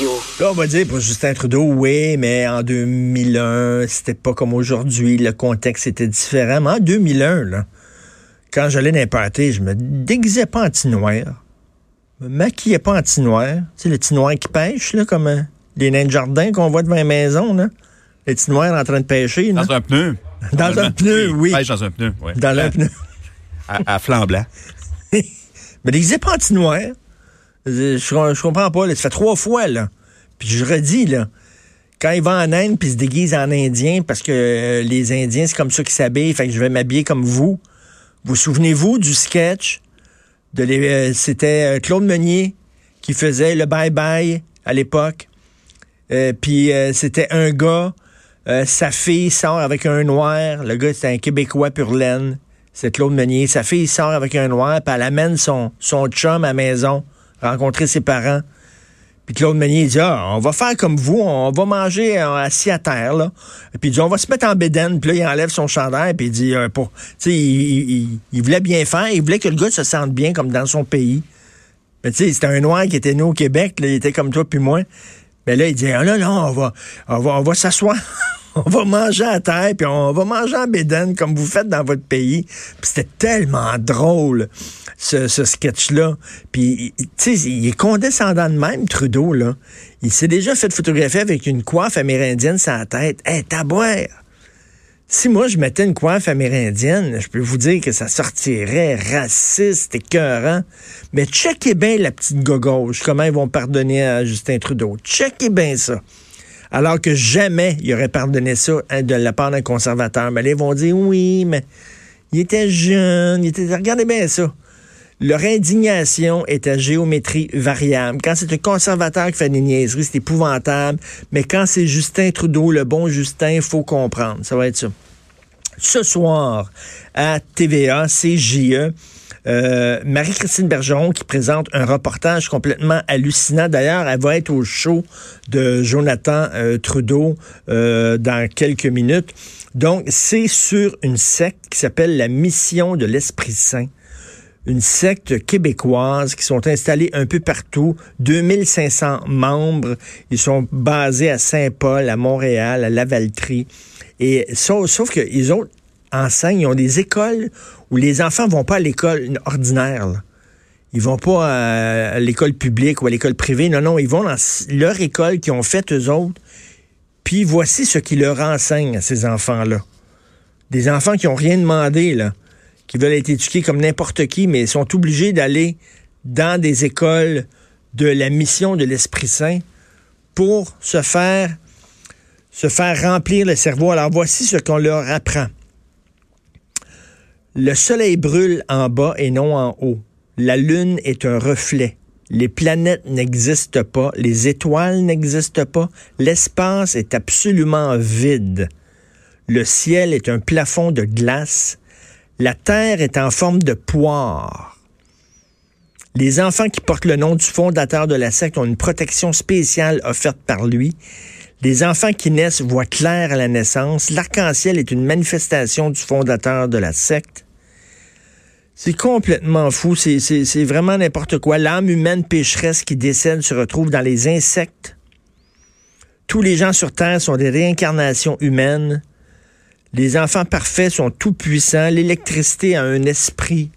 Radio. Là, on va dire pour Justin Trudeau, oui, mais en 2001, c'était pas comme aujourd'hui. Le contexte était différent. Mais en 2001, là, quand j'allais dans les je me déguisais pas en noir. Je me maquillais pas en noir. Tu sais, le petit noir qui pêche, là, comme euh, les nains de jardin qu'on voit devant les maisons, là. Noirs en train de pêcher. Dans un pneu. Dans un pneu, oui. Pêche dans un pneu, oui. Dans un pneu. À, à mais déguisais pas en noir. Je, comprends pas. Là. Ça fait trois fois, là. Puis je redis, là. Quand il va en Inde puis se déguise en Indien, parce que euh, les Indiens, c'est comme ça qu'ils s'habillent, fait que je vais m'habiller comme vous. Vous souvenez-vous du sketch? de euh, C'était euh, Claude Meunier qui faisait le bye-bye à l'époque. puis c'était un gars, sa fille sort avec un noir. Le gars, c'était un Québécois pur laine. C'est Claude Meunier. Sa fille sort avec un noir, puis elle amène son, son chum à la maison rencontrer ses parents. Puis Claude Meunier dit ah, on va faire comme vous, on va manger euh, assis à terre là. Puis il dit on va se mettre en bédaine. Puis là il enlève son chandail puis il dit euh, pour tu sais il, voulait bien faire, il voulait que le gars se sente bien comme dans son pays. Mais tu sais c'était un noir qui était né au Québec, il était comme toi puis moi. Mais là il dit ah, là là on va on va on va s'asseoir on va manger à terre, puis on va manger en bédaine comme vous faites dans votre pays. C'était tellement drôle, ce, sketch-là. Puis, tu sais, il est condescendant de même, Trudeau, là. Il s'est déjà fait photographier avec une coiffe amérindienne sur la tête. Hé, hey, boire! Si moi, je mettais une coiffe amérindienne, je peux vous dire que ça sortirait raciste, écœurant. Mais checkez bien la petite gauche, comment ils vont pardonner à Justin Trudeau. Checkez bien ça alors que jamais il aurait pardonné ça hein, de la part d'un conservateur. Mais là, ils vont dire oui, mais il était jeune, il était. Regardez bien ça. Leur indignation est à géométrie variable. Quand c'est un conservateur qui fait des niaiseries, c'est épouvantable. Mais quand c'est Justin Trudeau, le bon Justin, il faut comprendre. Ça va être ça. Ce soir, à TVA, CJE, euh, Marie-Christine Bergeron qui présente un reportage complètement hallucinant. D'ailleurs, elle va être au show de Jonathan euh, Trudeau euh, dans quelques minutes. Donc, c'est sur une secte qui s'appelle la Mission de l'Esprit Saint une secte québécoise qui sont installés un peu partout, 2500 membres. Ils sont basés à Saint-Paul, à Montréal, à Lavaltrie. Et sauf, sauf qu'ils ont enseignent, ils ont des écoles où les enfants vont pas à l'école ordinaire. Là. Ils vont pas à l'école publique ou à l'école privée. Non, non, ils vont dans leur école qu'ils ont faite eux autres. Puis voici ce qu'ils leur enseignent à ces enfants-là. Des enfants qui ont rien demandé, là, qui veulent être éduqués comme n'importe qui, mais sont obligés d'aller dans des écoles de la mission de l'Esprit Saint pour se faire se faire remplir le cerveau. Alors voici ce qu'on leur apprend. Le soleil brûle en bas et non en haut. La lune est un reflet. Les planètes n'existent pas, les étoiles n'existent pas, l'espace est absolument vide. Le ciel est un plafond de glace, la terre est en forme de poire. Les enfants qui portent le nom du fondateur de la secte ont une protection spéciale offerte par lui. Les enfants qui naissent voient clair à la naissance. L'arc-en-ciel est une manifestation du fondateur de la secte. C'est complètement fou. C'est vraiment n'importe quoi. L'âme humaine pécheresse qui décède se retrouve dans les insectes. Tous les gens sur Terre sont des réincarnations humaines. Les enfants parfaits sont tout puissants. L'électricité a un esprit.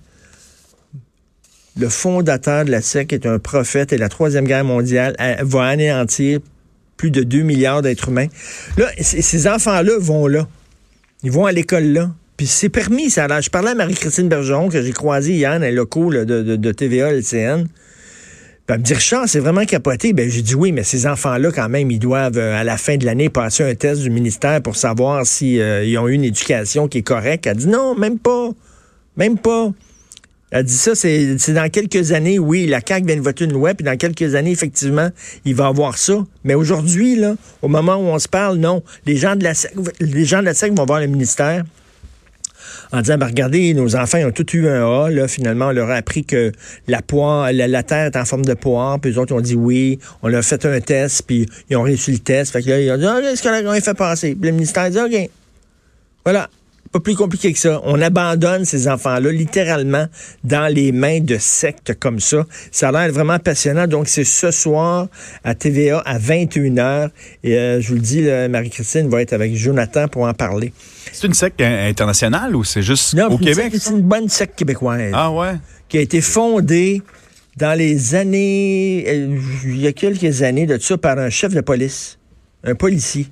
Le fondateur de la secte est un prophète et la Troisième Guerre mondiale va anéantir plus de 2 milliards d'êtres humains. Là, ces enfants-là vont là. Ils vont à l'école là. Puis c'est permis, ça. je parlais à Marie-Christine Bergeron, que j'ai croisée hier dans les locaux de, de, TVA LCN. Puis elle me dit, Richard, c'est vraiment capoté. Ben, j'ai dit oui, mais ces enfants-là, quand même, ils doivent, euh, à la fin de l'année, passer un test du ministère pour savoir s'ils euh, ont eu une éducation qui est correcte. Elle dit non, même pas. Même pas. Elle dit ça, c'est dans quelques années, oui, la CAQ vient de voter une loi, puis dans quelques années, effectivement, il va avoir ça. Mais aujourd'hui, là, au moment où on se parle, non. Les gens de la les gens de la SEC vont voir le ministère en disant, ben, regardez, nos enfants ils ont tous eu un A. Là, finalement, on leur a appris que la poire, la, terre est en forme de poire. Puis les autres ont dit oui. On leur a fait un test, puis ils ont réussi le test. Fait que là, ils ont dit, ah, ce qu'on a fait passer. Puis le ministère a dit, OK. Voilà. Pas plus compliqué que ça. On abandonne ces enfants-là littéralement dans les mains de sectes comme ça. Ça a l'air vraiment passionnant. Donc, c'est ce soir à TVA à 21h. Et euh, je vous le dis, Marie-Christine va être avec Jonathan pour en parler. C'est une secte internationale ou c'est juste non, au Québec? C'est une bonne secte québécoise. Ah ouais? Qui a été fondée dans les années, euh, il y a quelques années de ça, par un chef de police, un policier,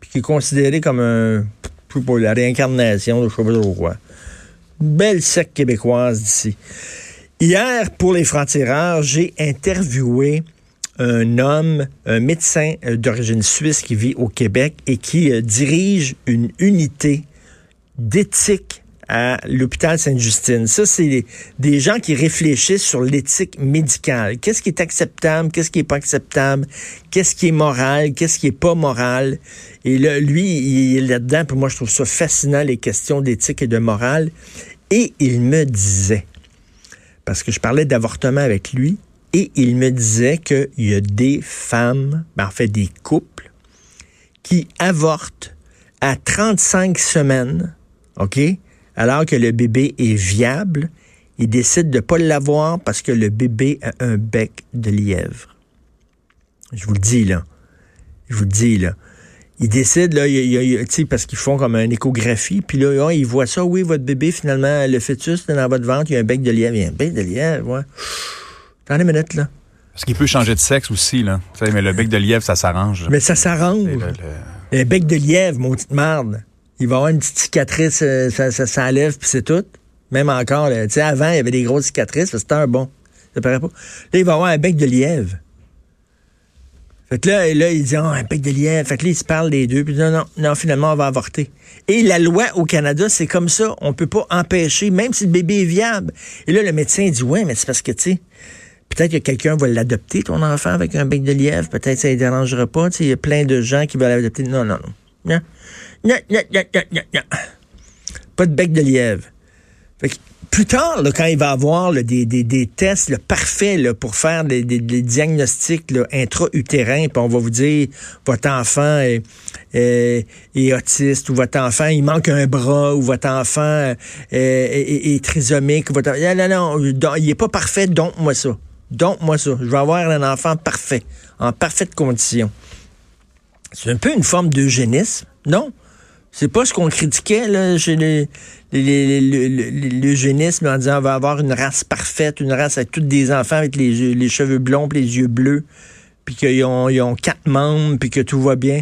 puis qui est considéré comme un pour la réincarnation je sais pas trop quoi. Belle secte québécoise d'ici. Hier, pour les francs-tireurs, j'ai interviewé un homme, un médecin euh, d'origine suisse qui vit au Québec et qui euh, dirige une unité d'éthique à l'hôpital Sainte-Justine. Ça, c'est des gens qui réfléchissent sur l'éthique médicale. Qu'est-ce qui est acceptable, qu'est-ce qui est pas acceptable, qu'est-ce qui est moral, qu'est-ce qui est pas moral. Et là, lui, il est là-dedans, puis moi, je trouve ça fascinant, les questions d'éthique et de morale. Et il me disait, parce que je parlais d'avortement avec lui, et il me disait qu'il y a des femmes, ben, en fait des couples, qui avortent à 35 semaines, OK? Alors que le bébé est viable, il décide de ne pas l'avoir parce que le bébé a un bec de lièvre. Je vous le dis, là. Je vous le dis, là. Il décide, là, il, parce qu'ils font comme une échographie, puis là, ils voient ça, oui, votre bébé, finalement, le fœtus, dans votre ventre, il y a un bec de lièvre. Il y a un bec de lièvre, ouais. Attendez une minute, là. Parce qu'il peut changer de sexe aussi, là. mais le bec de lièvre, ça s'arrange. Mais ça s'arrange. Le, le... bec de lièvre, maudite marde il va avoir une petite cicatrice, euh, ça, s'enlève, puis c'est tout. Même encore, tu sais, avant, il y avait des grosses cicatrices, c'était un bon. Ça paraît pas. Là, il va avoir un bec de lièvre. Fait que là, là il dit, oh, un bec de lièvre. Fait que là, il se parle des deux, puis non, non, non, finalement, on va avorter. Et la loi au Canada, c'est comme ça. On peut pas empêcher, même si le bébé est viable. Et là, le médecin dit, ouais, mais c'est parce que, tu sais, peut-être que quelqu'un va l'adopter, ton enfant, avec un bec de lièvre. Peut-être ça ne dérangera pas. Il y a plein de gens qui veulent l'adopter. Non, non, non. Pas de bec de lièvre. plus tard, quand il va avoir des, tests parfaits pour faire des, diagnostics intra-utérins, puis on va vous dire votre enfant est, autiste ou votre enfant il manque un bras ou votre enfant est, trisomique. Votre, non, non, non, il n'est pas parfait, donc moi ça. Donc moi ça. Je vais avoir un enfant parfait, en parfaite condition. C'est un peu une forme d'eugénisme, non? C'est pas ce qu'on critiquait là, chez l'eugénisme en disant on va avoir une race parfaite, une race avec tous des enfants avec les, cheveux blonds et les yeux bleus, puis qu'ils ont, ils ont quatre membres, puis que tout va bien.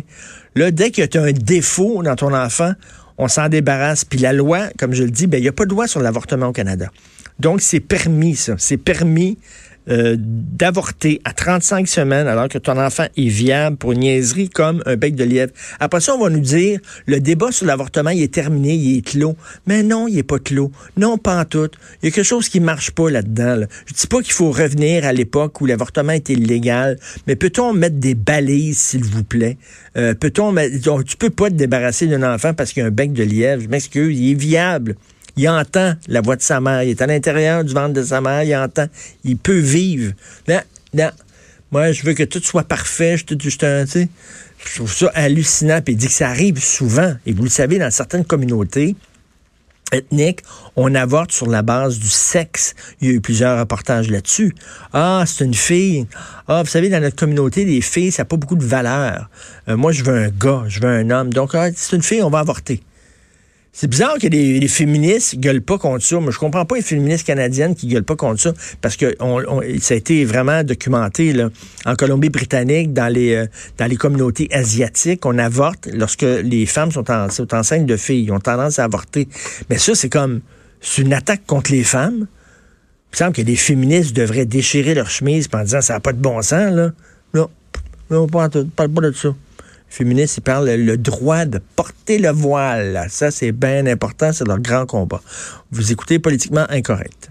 Là, dès que tu as un défaut dans ton enfant, on s'en débarrasse. Puis la loi, comme je le dis, ben il n'y a pas de loi sur l'avortement au Canada. Donc, c'est permis, ça. C'est permis euh, d'avorter à 35 semaines alors que ton enfant est viable pour une niaiserie comme un bec de lièvre. Après ça, on va nous dire, le débat sur l'avortement, il est terminé, il est clos. Mais non, il est pas clos. Non, pas en tout. Il y a quelque chose qui marche pas là-dedans. Là. Je dis pas qu'il faut revenir à l'époque où l'avortement était illégal, mais peut-on mettre des balises, s'il vous plaît? Euh, peut-on mettre... Tu peux pas te débarrasser d'un enfant parce qu'il y a un bec de lièvre. Je m'excuse, il est viable. Il entend la voix de sa mère. Il est à l'intérieur du ventre de sa mère. Il entend. Il peut vivre. Non, non. Moi, je veux que tout soit parfait. Je, je, je, je trouve ça hallucinant. Puis il dit que ça arrive souvent. Et vous le savez, dans certaines communautés, ethniques, on avorte sur la base du sexe. Il y a eu plusieurs reportages là-dessus. Ah, c'est une fille. Ah, vous savez, dans notre communauté, les filles, ça n'a pas beaucoup de valeur. Euh, moi, je veux un gars, je veux un homme. Donc, ah, c'est une fille, on va avorter. C'est bizarre que les, féministes gueulent pas contre ça. Mais je comprends pas les féministes canadiennes qui gueulent pas contre ça parce que ça a été vraiment documenté là, en Colombie-Britannique, dans les euh, dans les communautés asiatiques, on avorte lorsque les femmes sont, enceintes de filles, ils ont tendance à avorter. Mais ça, c'est comme c'est une attaque contre les femmes. Il me semble que les féministes devraient déchirer leur chemise en disant ça n'a pas de bon sens là. Non, non, pas, pas de ça féministes, ils parlent le droit de porter le voile. Ça, c'est bien important, c'est leur grand combat. Vous écoutez politiquement incorrect.